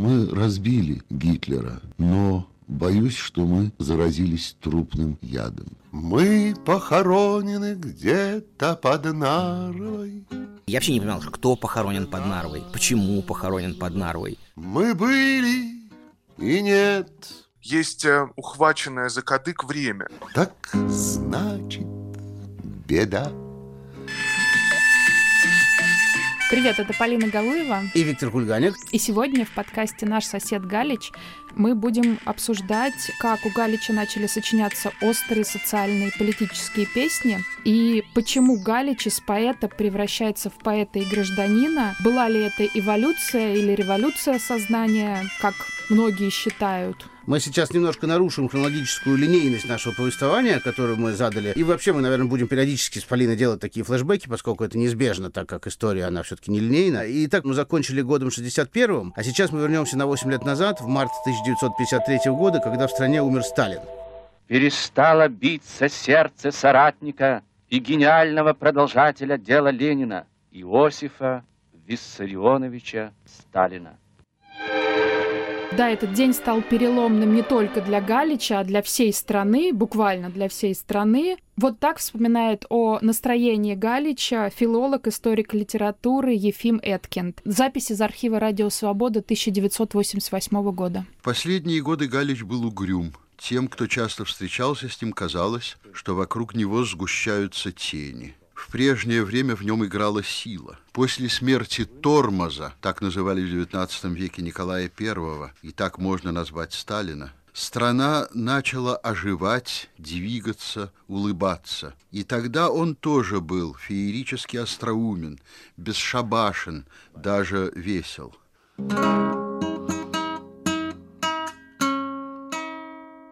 Мы разбили Гитлера, но боюсь, что мы заразились трупным ядом. Мы похоронены где-то под Нарвой. Я вообще не понимал, кто похоронен под Нарвой, почему похоронен под Нарвой. Мы были и нет. Есть э, ухваченное за кадык время. Так значит, беда. Привет, это Полина Галуева. И Виктор Кульганик. И сегодня в подкасте «Наш сосед Галич» мы будем обсуждать, как у Галича начали сочиняться острые социальные и политические песни, и почему Галич из поэта превращается в поэта и гражданина. Была ли это эволюция или революция сознания, как многие считают? Мы сейчас немножко нарушим хронологическую линейность нашего повествования, которую мы задали. И вообще мы, наверное, будем периодически с Полиной делать такие флешбеки, поскольку это неизбежно, так как история, она все-таки не линейна. И так мы закончили годом 61-м, а сейчас мы вернемся на 8 лет назад, в март 1953 года, когда в стране умер Сталин. Перестало биться сердце соратника и гениального продолжателя дела Ленина, Иосифа Виссарионовича Сталина. Да, этот день стал переломным не только для Галича, а для всей страны, буквально для всей страны. Вот так вспоминает о настроении Галича филолог, историк литературы Ефим Эткинд. Запись из архива «Радио Свобода» 1988 года. Последние годы Галич был угрюм. Тем, кто часто встречался с ним, казалось, что вокруг него сгущаются тени – в прежнее время в нем играла сила. После смерти Тормоза, так называли в XIX веке Николая I, и так можно назвать Сталина, страна начала оживать, двигаться, улыбаться. И тогда он тоже был феерически остроумен, бесшабашен, даже весел. Thank you.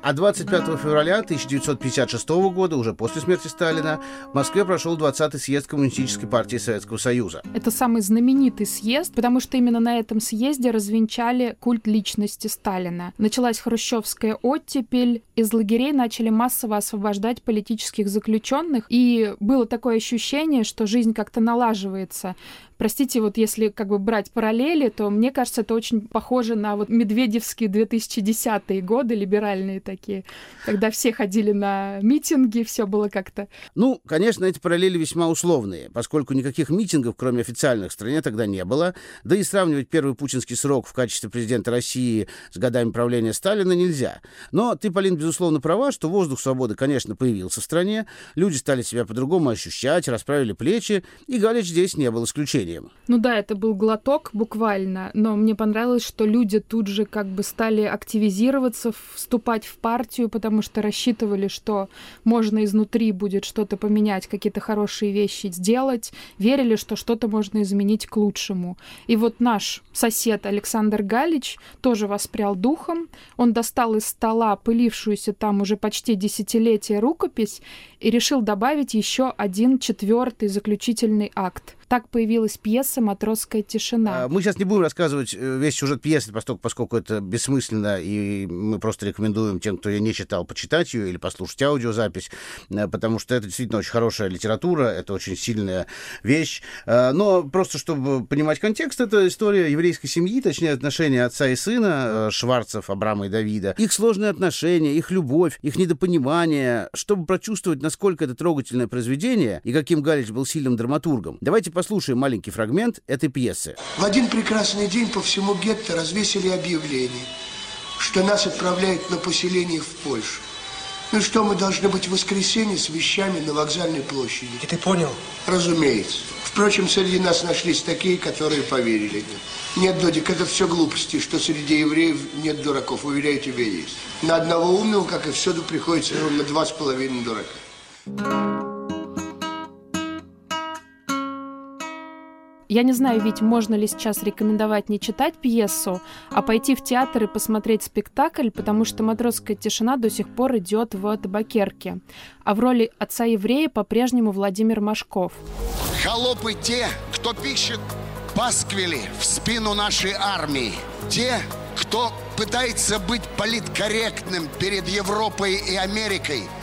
А 25 февраля 1956 года, уже после смерти Сталина, в Москве прошел 20-й съезд Коммунистической партии Советского Союза. Это самый знаменитый съезд, потому что именно на этом съезде развенчали культ личности Сталина. Началась хрущевская оттепель, из лагерей начали массово освобождать политических заключенных, и было такое ощущение, что жизнь как-то налаживается. Простите, вот если как бы брать параллели, то мне кажется, это очень похоже на вот медведевские 2010-е годы, либеральные такие, когда все ходили на митинги, все было как-то... Ну, конечно, эти параллели весьма условные, поскольку никаких митингов, кроме официальных, в стране тогда не было, да и сравнивать первый путинский срок в качестве президента России с годами правления Сталина нельзя. Но ты, Полин, безусловно, права, что воздух свободы, конечно, появился в стране, люди стали себя по-другому ощущать, расправили плечи, и Галич здесь не был исключением исключением. Ну да, это был глоток буквально, но мне понравилось, что люди тут же как бы стали активизироваться, вступать в партию, потому что рассчитывали, что можно изнутри будет что-то поменять, какие-то хорошие вещи сделать, верили, что что-то можно изменить к лучшему. И вот наш сосед Александр Галич тоже воспрял духом, он достал из стола пылившуюся там уже почти десятилетие рукопись и решил добавить еще один четвертый заключительный акт. Так появилась пьеса «Матросская тишина». А, мы сейчас не будем рассказывать э, весь сюжет пьесы, поскольку, поскольку это бессмысленно, и мы просто рекомендуем тем, кто ее не читал, почитать ее или послушать аудиозапись, э, потому что это действительно очень хорошая литература, это очень сильная вещь. А, но просто чтобы понимать контекст, это история еврейской семьи, точнее отношения отца и сына, э, Шварцев, Абрама и Давида, их сложные отношения, их любовь, их недопонимание, чтобы прочувствовать, насколько это трогательное произведение и каким Галич был сильным драматургом. Давайте послушаем маленький фрагмент этой пьесы. В один прекрасный день по всему гетто развесили объявление, что нас отправляют на поселение в Польшу. Ну что, мы должны быть в воскресенье с вещами на вокзальной площади. И ты понял? Разумеется. Впрочем, среди нас нашлись такие, которые поверили. Нет, Додик, это все глупости, что среди евреев нет дураков. Уверяю, тебе есть. На одного умного, как и всюду, приходится ровно два с половиной дурака. Я не знаю, ведь можно ли сейчас рекомендовать не читать пьесу, а пойти в театр и посмотреть спектакль, потому что «Матросская тишина» до сих пор идет в табакерке. А в роли отца еврея по-прежнему Владимир Машков. Холопы те, кто пишет пасквили в спину нашей армии. Те, кто пытается быть политкорректным перед Европой и Америкой –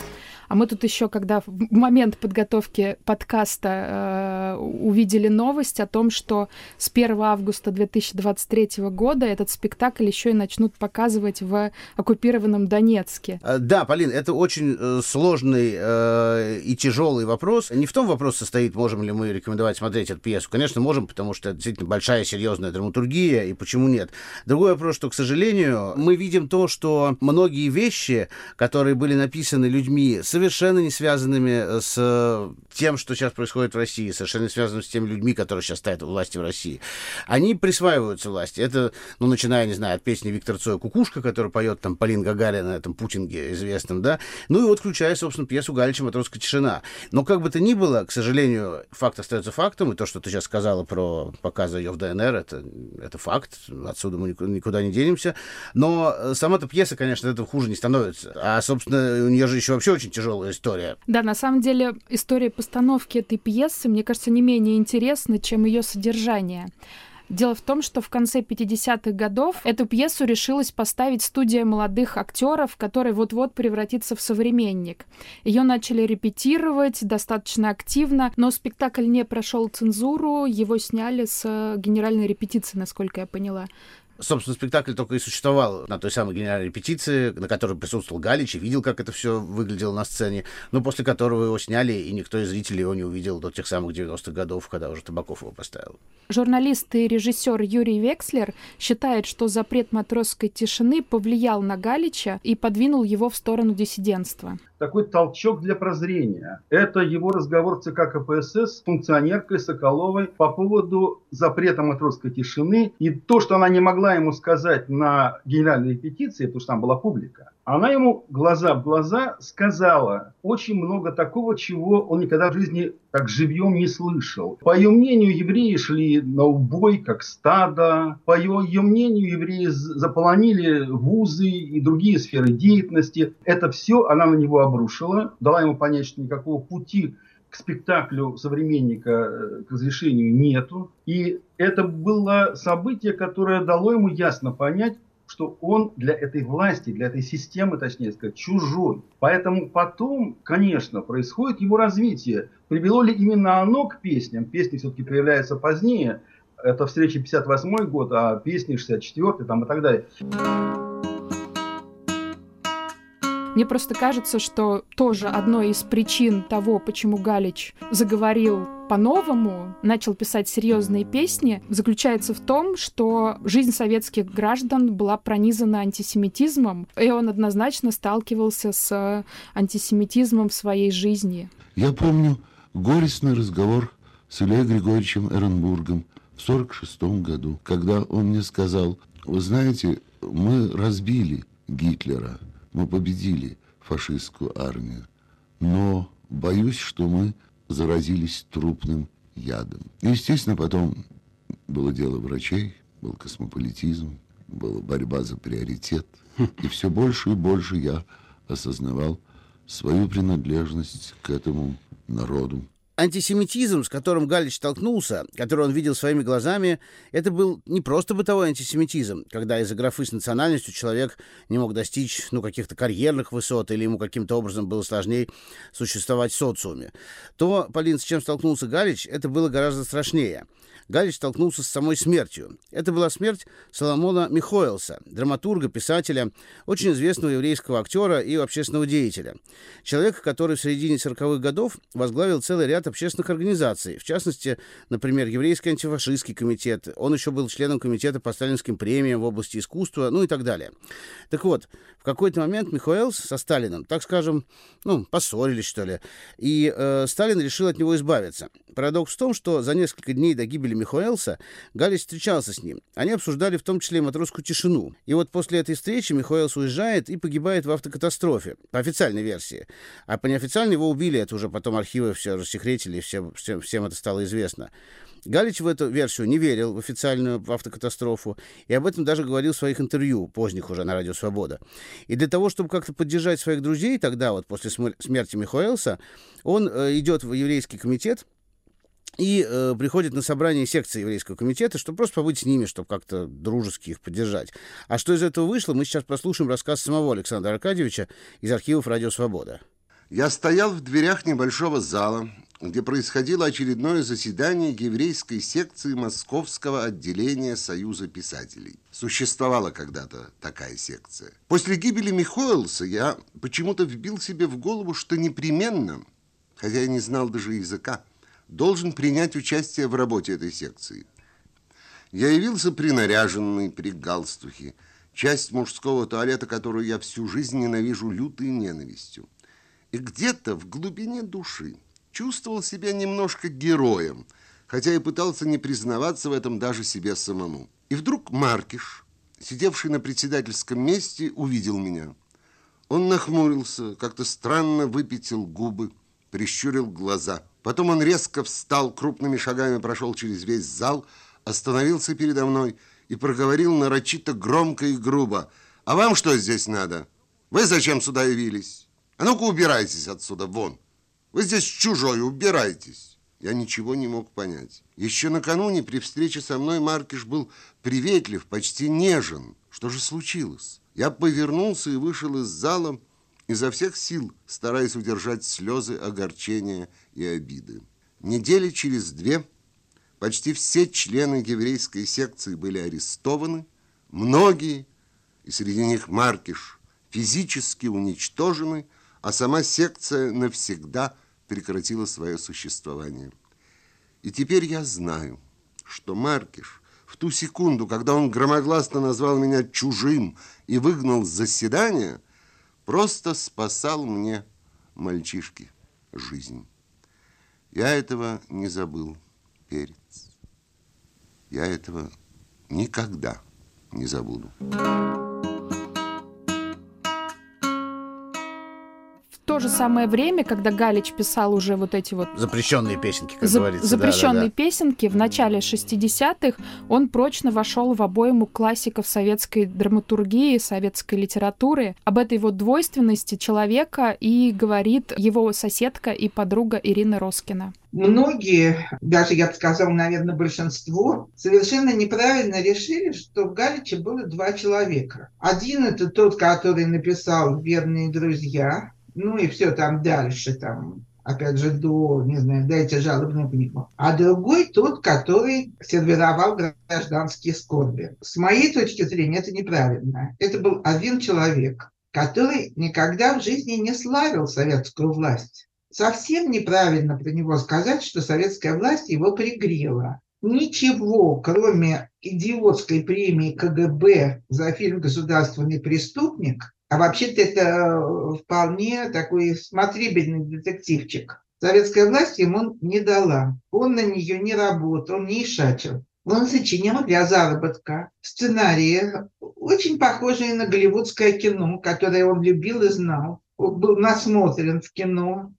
А мы тут еще, когда в момент подготовки подкаста э, увидели новость о том, что с 1 августа 2023 года этот спектакль еще и начнут показывать в оккупированном Донецке. А, да, Полин, это очень э, сложный э, и тяжелый вопрос. Не в том вопрос состоит, можем ли мы рекомендовать смотреть эту пьесу. Конечно, можем, потому что это действительно большая, серьезная драматургия, и почему нет. Другой вопрос, что, к сожалению, мы видим то, что многие вещи, которые были написаны людьми, совершенно не связанными с тем, что сейчас происходит в России, совершенно не связанными с теми людьми, которые сейчас стоят у власти в России, они присваиваются власти. Это, ну, начиная, не знаю, от песни Виктора Цоя «Кукушка», который поет там Полин Гагарина, этом Путинге известном, да, ну и вот включая, собственно, пьесу Галича «Матросская тишина». Но как бы то ни было, к сожалению, факт остается фактом, и то, что ты сейчас сказала про показы ее в ДНР, это, это факт, отсюда мы никуда не денемся. Но сама-то пьеса, конечно, этого хуже не становится. А, собственно, у нее же еще вообще очень тяжелая история. Да, на самом деле история постановки этой пьесы, мне кажется, не менее интересна, чем ее содержание. Дело в том, что в конце 50-х годов эту пьесу решилась поставить студия молодых актеров, которая вот-вот превратится в современник. Ее начали репетировать достаточно активно, но спектакль не прошел цензуру, его сняли с генеральной репетиции, насколько я поняла. Собственно, спектакль только и существовал на той самой генеральной репетиции, на которой присутствовал Галич и видел, как это все выглядело на сцене, но после которого его сняли, и никто из зрителей его не увидел до тех самых 90-х годов, когда уже Табаков его поставил. Журналист и режиссер Юрий Векслер считает, что запрет матросской тишины повлиял на Галича и подвинул его в сторону диссидентства такой толчок для прозрения. Это его разговор в ЦК КПСС с функционеркой Соколовой по поводу запрета матросской тишины. И то, что она не могла ему сказать на генеральной репетиции, потому что там была публика, она ему глаза в глаза сказала очень много такого, чего он никогда в жизни так живьем не слышал. По ее мнению, евреи шли на убой, как стадо. По ее, ее мнению, евреи заполонили вузы и другие сферы деятельности. Это все она на него обрушила, дала ему понять, что никакого пути спектаклю современника э, к разрешению нету. И это было событие, которое дало ему ясно понять, что он для этой власти, для этой системы, точнее сказать, чужой. Поэтому потом, конечно, происходит его развитие. Привело ли именно оно к песням? Песни все-таки появляются позднее. Это встреча 58 год, а песни 64 там и так далее. Мне просто кажется, что тоже одной из причин того, почему Галич заговорил по-новому, начал писать серьезные песни, заключается в том, что жизнь советских граждан была пронизана антисемитизмом, и он однозначно сталкивался с антисемитизмом в своей жизни. Я помню горестный разговор с Ильей Григорьевичем Эренбургом в 1946 году, когда он мне сказал, вы знаете, мы разбили Гитлера, мы победили фашистскую армию, но боюсь, что мы заразились трупным ядом. Естественно, потом было дело врачей, был космополитизм, была борьба за приоритет. И все больше и больше я осознавал свою принадлежность к этому народу. Антисемитизм, с которым Галич столкнулся, который он видел своими глазами, это был не просто бытовой антисемитизм, когда из-за графы с национальностью человек не мог достичь ну, каких-то карьерных высот или ему каким-то образом было сложнее существовать в социуме. То, Полин, с чем столкнулся Галич, это было гораздо страшнее. Галич столкнулся с самой смертью. Это была смерть Соломона Михоэлса, драматурга, писателя, очень известного еврейского актера и общественного деятеля. Человека, который в середине 40-х годов возглавил целый ряд общественных организаций, в частности, например, Еврейский антифашистский комитет. Он еще был членом комитета по сталинским премиям в области искусства, ну и так далее. Так вот, какой-то момент Михоэлс со Сталином, так скажем, ну, поссорились, что ли, и э, Сталин решил от него избавиться. Парадокс в том, что за несколько дней до гибели Михуэлса, Галич встречался с ним. Они обсуждали в том числе матросскую тишину. И вот после этой встречи Михуэлс уезжает и погибает в автокатастрофе, по официальной версии. А по неофициальной его убили, это уже потом архивы все рассекретили, всем, всем, всем это стало известно. Галич в эту версию не верил, в официальную автокатастрофу, и об этом даже говорил в своих интервью, поздних уже на Радио Свобода. И для того, чтобы как-то поддержать своих друзей тогда, вот после смерти Михуэлса, он э, идет в еврейский комитет, и э, приходит на собрание секции еврейского комитета, чтобы просто побыть с ними, чтобы как-то дружески их поддержать. А что из этого вышло, мы сейчас послушаем рассказ самого Александра Аркадьевича из архивов «Радио Свобода». Я стоял в дверях небольшого зала, где происходило очередное заседание еврейской секции Московского отделения Союза писателей. Существовала когда-то такая секция. После гибели Михоэлса я почему-то вбил себе в голову, что непременно, хотя я не знал даже языка, должен принять участие в работе этой секции. Я явился принаряженный, при галстухе, часть мужского туалета, которую я всю жизнь ненавижу лютой ненавистью. И где-то в глубине души чувствовал себя немножко героем, хотя и пытался не признаваться в этом даже себе самому. И вдруг Маркиш, сидевший на председательском месте, увидел меня. Он нахмурился, как-то странно выпятил губы, прищурил глаза. Потом он резко встал, крупными шагами прошел через весь зал, остановился передо мной и проговорил нарочито громко и грубо. «А вам что здесь надо? Вы зачем сюда явились? А ну-ка убирайтесь отсюда, вон!» Вы здесь чужой, убирайтесь. Я ничего не мог понять. Еще накануне при встрече со мной Маркиш был приветлив, почти нежен. Что же случилось? Я повернулся и вышел из зала изо всех сил, стараясь удержать слезы огорчения и обиды. Недели через две почти все члены еврейской секции были арестованы, многие, и среди них Маркиш, физически уничтожены, а сама секция навсегда – прекратила свое существование. И теперь я знаю, что Маркиш в ту секунду, когда он громогласно назвал меня чужим и выгнал с заседания, просто спасал мне, мальчишки, жизнь. Я этого не забыл, перец. Я этого никогда не забуду. то же самое время, когда Галич писал уже вот эти вот... Запрещенные песенки, как За- говорится. Запрещенные да, да, да. песенки в начале 60-х, он прочно вошел в обойму классиков советской драматургии, советской литературы. Об этой вот двойственности человека и говорит его соседка и подруга Ирина Роскина многие, даже я бы сказала, наверное, большинство, совершенно неправильно решили, что в Галиче было два человека. Один это тот, который написал «Верные друзья», ну и все там дальше, там, опять же, до, не знаю, дайте жалобную книгу. А другой тот, который сервировал гражданские скорби. С моей точки зрения, это неправильно. Это был один человек, который никогда в жизни не славил советскую власть. Совсем неправильно про него сказать, что советская власть его пригрела. Ничего, кроме идиотской премии КГБ за фильм «Государственный преступник», а вообще-то это э, вполне такой смотрибельный детективчик. Советская власть ему не дала. Он на нее не работал, не ишачил. Он сочинял для заработка сценарии, очень похожие на голливудское кино, которое он любил и знал. Он был насмотрен в кино.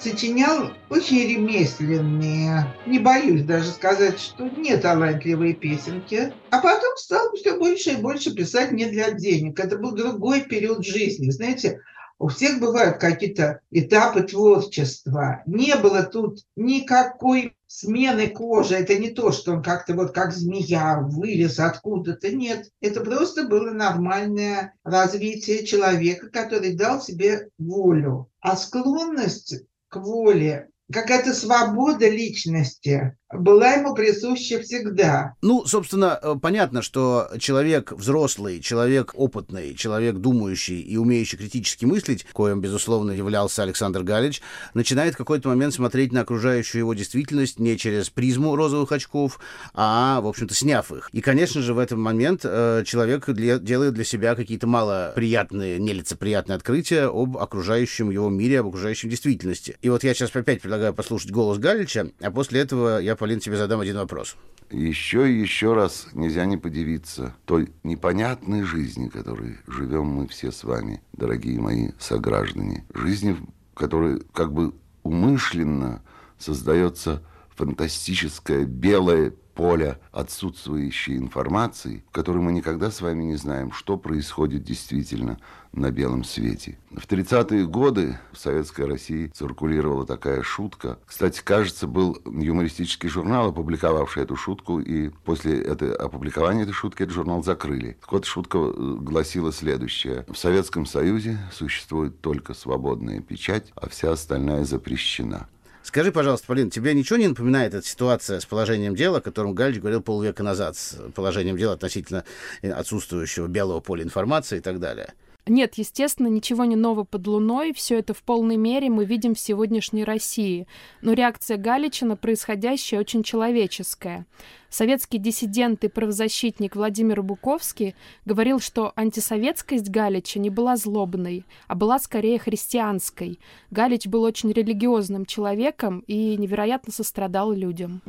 Сочинял очень ремесленные, не боюсь даже сказать, что не талантливые песенки, а потом стал все больше и больше писать не для денег. Это был другой период жизни. Знаете, у всех бывают какие-то этапы творчества. Не было тут никакой смены кожи. Это не то, что он как-то вот как змея вылез откуда-то. Нет, это просто было нормальное развитие человека, который дал себе волю. А склонность к воле, какая-то свобода личности, была ему присуща всегда. Ну, собственно, э, понятно, что человек взрослый, человек опытный, человек думающий и умеющий критически мыслить, коим, безусловно, являлся Александр Галич, начинает в какой-то момент смотреть на окружающую его действительность не через призму розовых очков, а, в общем-то, сняв их. И, конечно же, в этот момент э, человек для, делает для себя какие-то малоприятные, нелицеприятные открытия об окружающем его мире, об окружающей действительности. И вот я сейчас опять предлагаю послушать голос Галича, а после этого я Полин, тебе задам один вопрос. Еще и еще раз нельзя не подивиться той непонятной жизни, которой живем мы все с вами, дорогие мои сограждане. Жизни, в которой как бы умышленно создается фантастическая белая поля отсутствующей информации, в которой мы никогда с вами не знаем, что происходит действительно на белом свете. В 30-е годы в Советской России циркулировала такая шутка. Кстати, кажется, был юмористический журнал, опубликовавший эту шутку, и после это, опубликования этой шутки этот журнал закрыли. Так вот, шутка э, гласила следующее. В Советском Союзе существует только свободная печать, а вся остальная запрещена. Скажи, пожалуйста, Полин, тебе ничего не напоминает эта ситуация с положением дела, о котором Галич говорил полвека назад, с положением дела относительно отсутствующего белого поля информации и так далее? Нет, естественно, ничего не нового под луной, все это в полной мере мы видим в сегодняшней России. Но реакция Галича на происходящее очень человеческая. Советский диссидент и правозащитник Владимир Буковский говорил, что антисоветскость Галича не была злобной, а была скорее христианской. Галич был очень религиозным человеком и невероятно сострадал людям.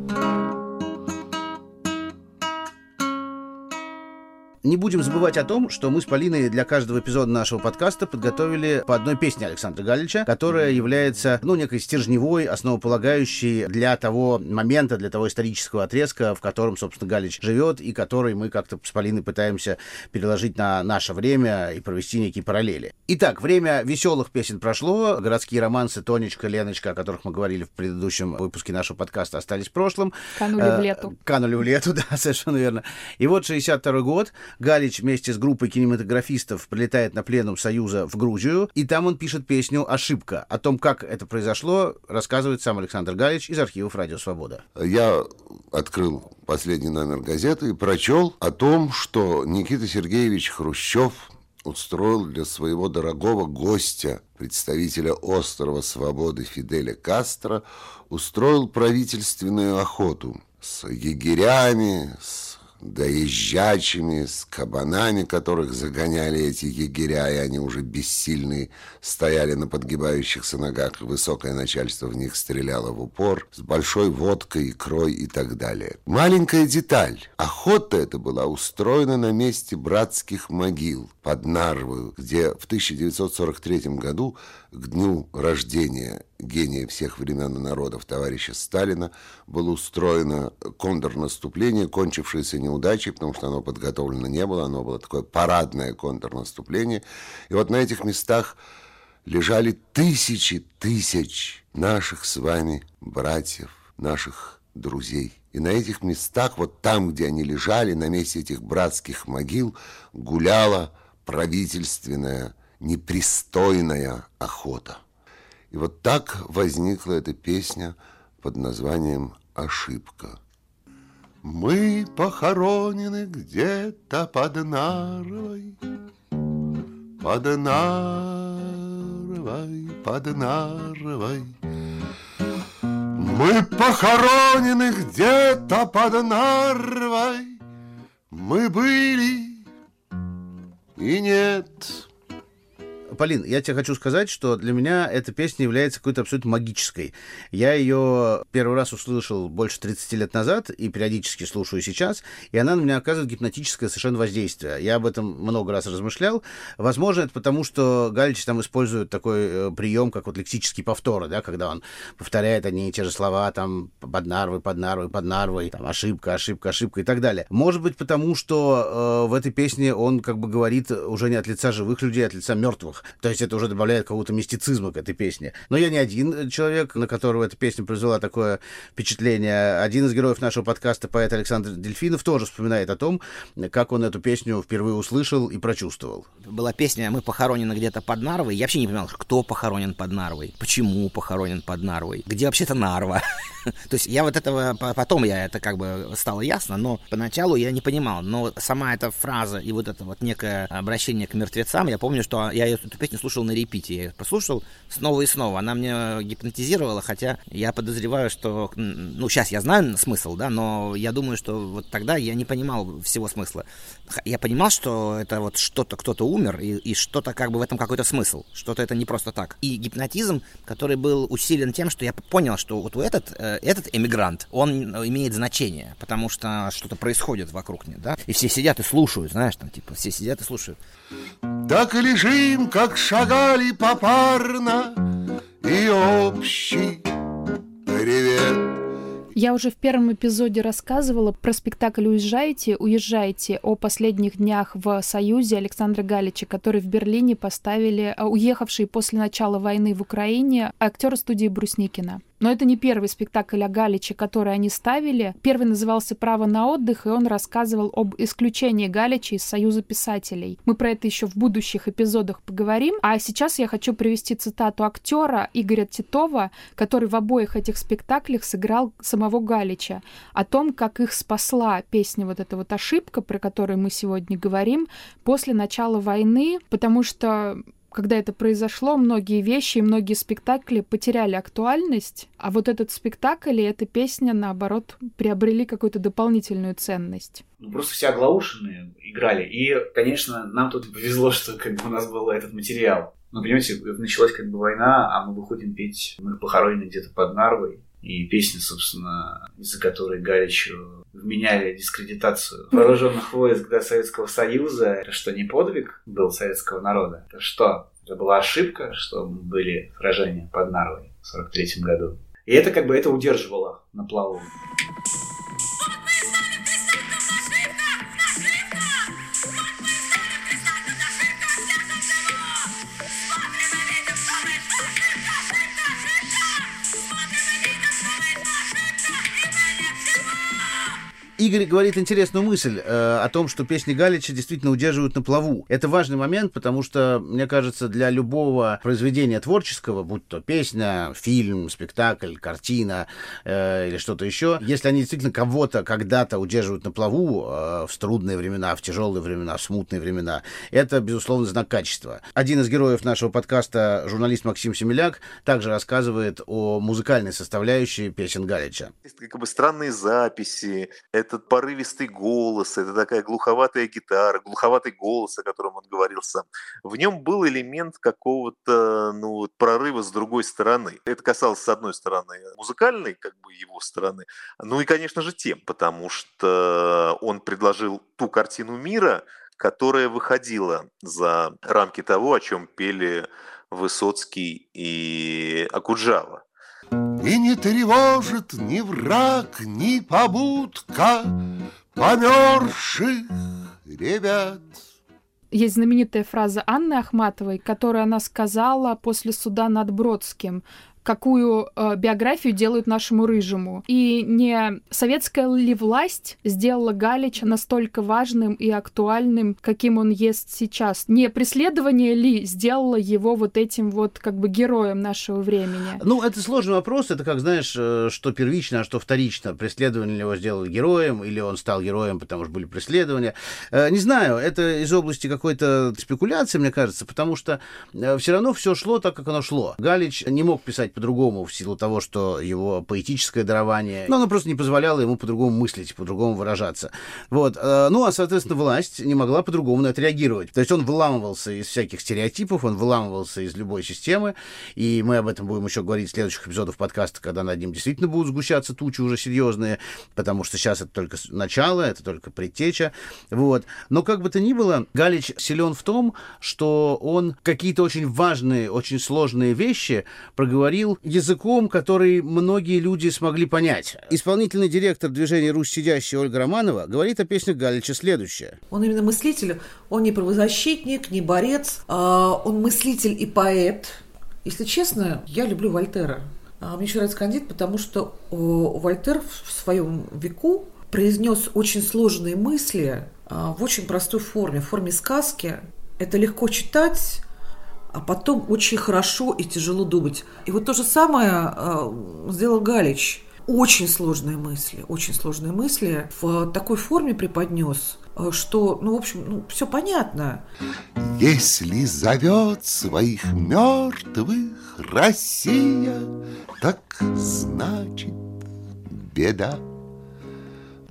Не будем забывать о том, что мы с Полиной для каждого эпизода нашего подкаста подготовили по одной песне Александра Галича, которая является, ну, некой стержневой, основополагающей для того момента, для того исторического отрезка, в котором, собственно, Галич живет, и который мы как-то с Полиной пытаемся переложить на наше время и провести некие параллели. Итак, время веселых песен прошло, городские романсы Тонечка, Леночка, о которых мы говорили в предыдущем выпуске нашего подкаста, остались в прошлом. Канули в лету. Канули в лету, да, совершенно верно. И вот 62 год, Галич вместе с группой кинематографистов прилетает на пленум Союза в Грузию, и там он пишет песню «Ошибка». О том, как это произошло, рассказывает сам Александр Галич из архивов «Радио Свобода». Я открыл последний номер газеты и прочел о том, что Никита Сергеевич Хрущев устроил для своего дорогого гостя, представителя острова Свободы Фиделя Кастро, устроил правительственную охоту с егерями, с доезжачими, с кабанами, которых загоняли эти егеря, и они уже бессильные стояли на подгибающихся ногах, высокое начальство в них стреляло в упор, с большой водкой, икрой и так далее. Маленькая деталь. Охота эта была устроена на месте братских могил под Нарвою, где в 1943 году к дню рождения гения всех времен и народов товарища Сталина было устроено контрнаступление, кончившееся неудачей, потому что оно подготовлено не было, оно было такое парадное контрнаступление. И вот на этих местах лежали тысячи тысяч наших с вами братьев, наших друзей. И на этих местах, вот там, где они лежали, на месте этих братских могил, гуляла правительственная непристойная охота. И вот так возникла эта песня под названием «Ошибка». Мы похоронены где-то под Нарвой, под Нарвой, под Нарвой. Мы похоронены где-то под Нарвой, мы были и нет. Полин, я тебе хочу сказать, что для меня эта песня является какой-то абсолютно магической. Я ее первый раз услышал больше 30 лет назад и периодически слушаю сейчас, и она на меня оказывает гипнотическое совершенно воздействие. Я об этом много раз размышлял. Возможно, это потому, что Галич там использует такой э, прием, как вот лексический повтор, да, когда он повторяет одни и те же слова, там, под нарвой, под нарвой, под нарвой, там, ошибка, ошибка, ошибка и так далее. Может быть, потому что э, в этой песне он как бы говорит уже не от лица живых людей, а от лица мертвых. То есть это уже добавляет какого-то мистицизма к этой песне. Но я не один человек, на которого эта песня произвела такое впечатление. Один из героев нашего подкаста, поэт Александр Дельфинов, тоже вспоминает о том, как он эту песню впервые услышал и прочувствовал. Была песня «Мы похоронены где-то под Нарвой». Я вообще не понимал, кто похоронен под Нарвой, почему похоронен под Нарвой, где вообще-то Нарва. То есть я вот этого, потом я это как бы стало ясно, но поначалу я не понимал. Но сама эта фраза и вот это вот некое обращение к мертвецам, я помню, что я эту песню слушал на репите. Я ее послушал снова и снова. Она мне гипнотизировала, хотя я подозреваю, что... Ну, сейчас я знаю смысл, да, но я думаю, что вот тогда я не понимал всего смысла. Я понимал, что это вот что-то, кто-то умер, и, и что-то как бы в этом какой-то смысл. Что-то это не просто так. И гипнотизм, который был усилен тем, что я понял, что вот этот, э, этот эмигрант, он имеет значение, потому что что-то происходит вокруг него, да, и все сидят и слушают, знаешь, там, типа, все сидят и слушают. Так лежим, как шагали попарно, И общий привет Я уже в первом эпизоде рассказывала про спектакль «Уезжайте, уезжайте» о последних днях в Союзе Александра Галича, который в Берлине поставили а, уехавший после начала войны в Украине актер студии Брусникина. Но это не первый спектакль о Галиче, который они ставили. Первый назывался «Право на отдых», и он рассказывал об исключении Галича из Союза писателей. Мы про это еще в будущих эпизодах поговорим. А сейчас я хочу привести цитату актера Игоря Титова, который в обоих этих спектаклях сыграл самого Галича, о том, как их спасла песня вот эта вот ошибка, про которую мы сегодня говорим, после начала войны, потому что когда это произошло, многие вещи и многие спектакли потеряли актуальность, а вот этот спектакль и эта песня, наоборот, приобрели какую-то дополнительную ценность. Ну, просто все оглаушенные играли. И, конечно, нам тут повезло, что как бы, у нас был этот материал. Ну, понимаете, началась как бы война, а мы выходим петь, мы похоронены где-то под Нарвой. И песня, собственно, из-за которой Галичу вменяли дискредитацию вооруженных войск до Советского Союза. Это что, не подвиг был советского народа? Это что? Это была ошибка, что были сражения под Нарвой в 43 году. И это как бы это удерживало на плаву. Игорь говорит интересную мысль э, о том, что песни Галича действительно удерживают на плаву. Это важный момент, потому что, мне кажется, для любого произведения творческого, будь то песня, фильм, спектакль, картина э, или что-то еще, если они действительно кого-то когда-то удерживают на плаву э, в трудные времена, в тяжелые времена, в смутные времена, это, безусловно, знак качества. Один из героев нашего подкаста, журналист Максим Семеляк, также рассказывает о музыкальной составляющей песен Галича. Это как бы странные записи, это этот порывистый голос, это такая глуховатая гитара, глуховатый голос, о котором он говорил сам. В нем был элемент какого-то ну, прорыва с другой стороны. Это касалось, с одной стороны, музыкальной как бы его стороны, ну и, конечно же, тем, потому что он предложил ту картину мира, которая выходила за рамки того, о чем пели Высоцкий и Акуджава. И не тревожит ни враг, ни побудка померших ребят. Есть знаменитая фраза Анны Ахматовой, которую она сказала после суда над Бродским какую э, биографию делают нашему рыжему. И не советская ли власть сделала Галича настолько важным и актуальным, каким он есть сейчас? Не преследование ли сделало его вот этим вот как бы героем нашего времени? Ну, это сложный вопрос. Это как, знаешь, э, что первично, а что вторично. Преследование ли его сделало героем, или он стал героем, потому что были преследования. Э, не знаю, это из области какой-то спекуляции, мне кажется, потому что э, все равно все шло так, как оно шло. Галич не мог писать писать по-другому в силу того, что его поэтическое дарование, но оно просто не позволяло ему по-другому мыслить, по-другому выражаться. Вот. Э, ну, а, соответственно, власть не могла по-другому на это реагировать. То есть он выламывался из всяких стереотипов, он выламывался из любой системы, и мы об этом будем еще говорить в следующих эпизодах подкаста, когда над ним действительно будут сгущаться тучи уже серьезные, потому что сейчас это только начало, это только предтеча. Вот. Но как бы то ни было, Галич силен в том, что он какие-то очень важные, очень сложные вещи проговорил говорил языком, который многие люди смогли понять. Исполнительный директор движения «Русь сидящая» Ольга Романова говорит о песнях Галича следующее. Он именно мыслитель, он не правозащитник, не борец, а он мыслитель и поэт. Если честно, я люблю Вольтера. А мне еще нравится Кандид, потому что Вольтер в своем веку произнес очень сложные мысли а, в очень простой форме, в форме сказки. Это легко читать, а потом очень хорошо и тяжело думать. И вот то же самое э, сделал Галич. Очень сложные мысли, очень сложные мысли в такой форме преподнес, э, что, ну, в общем, ну, все понятно. Если зовет своих мертвых Россия, так значит беда.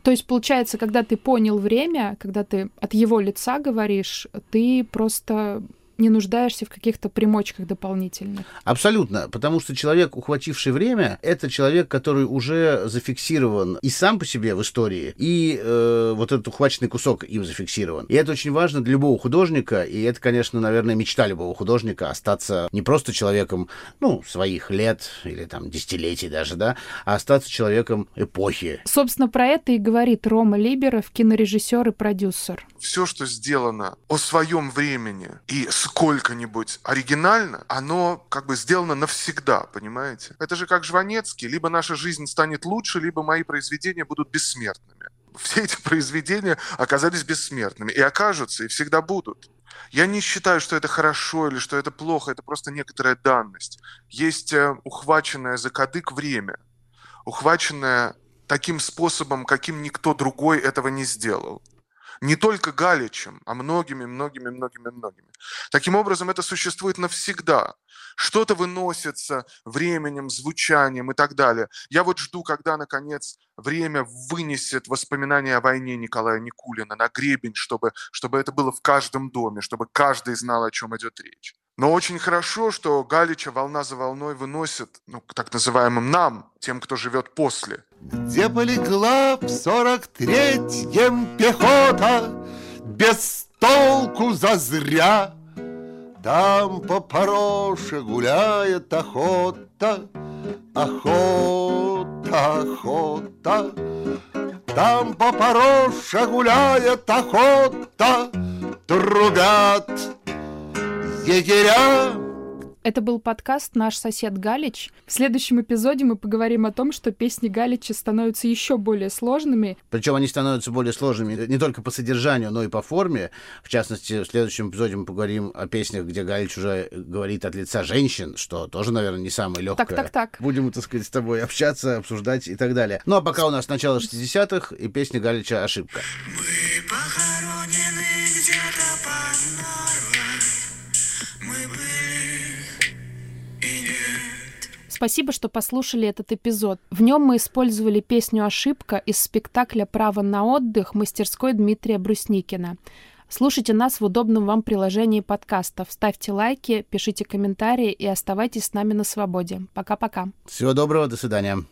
То есть, получается, когда ты понял время, когда ты от его лица говоришь, ты просто не нуждаешься в каких-то примочках дополнительных. Абсолютно, потому что человек, ухвативший время, это человек, который уже зафиксирован и сам по себе в истории, и э, вот этот ухваченный кусок им зафиксирован. И это очень важно для любого художника, и это, конечно, наверное, мечта любого художника остаться не просто человеком, ну, своих лет или там десятилетий даже, да, а остаться человеком эпохи. Собственно, про это и говорит Рома Либеров, кинорежиссер и продюсер. Все, что сделано о своем времени и сколько-нибудь оригинально, оно как бы сделано навсегда, понимаете? Это же как Жванецкий. Либо наша жизнь станет лучше, либо мои произведения будут бессмертными. Все эти произведения оказались бессмертными и окажутся, и всегда будут. Я не считаю, что это хорошо или что это плохо, это просто некоторая данность. Есть э, ухваченное за кадык время, ухваченное таким способом, каким никто другой этого не сделал. Не только Галичем, а многими, многими, многими, многими. Таким образом, это существует навсегда. Что-то выносится временем, звучанием и так далее. Я вот жду, когда, наконец, время вынесет воспоминания о войне Николая Никулина на гребень, чтобы, чтобы это было в каждом доме, чтобы каждый знал, о чем идет речь. Но очень хорошо, что Галича волна за волной выносит, ну, к так называемым нам, тем, кто живет после. Где полегла в сорок третьем пехота, Без толку зазря. Там по Пороше гуляет охота, Охота, охота. Там по Пороше гуляет охота, Трубят егеря. Это был подкаст «Наш сосед Галич». В следующем эпизоде мы поговорим о том, что песни Галича становятся еще более сложными. Причем они становятся более сложными не только по содержанию, но и по форме. В частности, в следующем эпизоде мы поговорим о песнях, где Галич уже говорит от лица женщин, что тоже, наверное, не самое легкое. Так, так, так. Будем, так сказать, с тобой общаться, обсуждать и так далее. Ну а пока у нас начало 60-х и песня Галича «Ошибка». Мы Спасибо, что послушали этот эпизод. В нем мы использовали песню «Ошибка» из спектакля «Право на отдых» мастерской Дмитрия Брусникина. Слушайте нас в удобном вам приложении подкастов. Ставьте лайки, пишите комментарии и оставайтесь с нами на свободе. Пока-пока. Всего доброго, до свидания.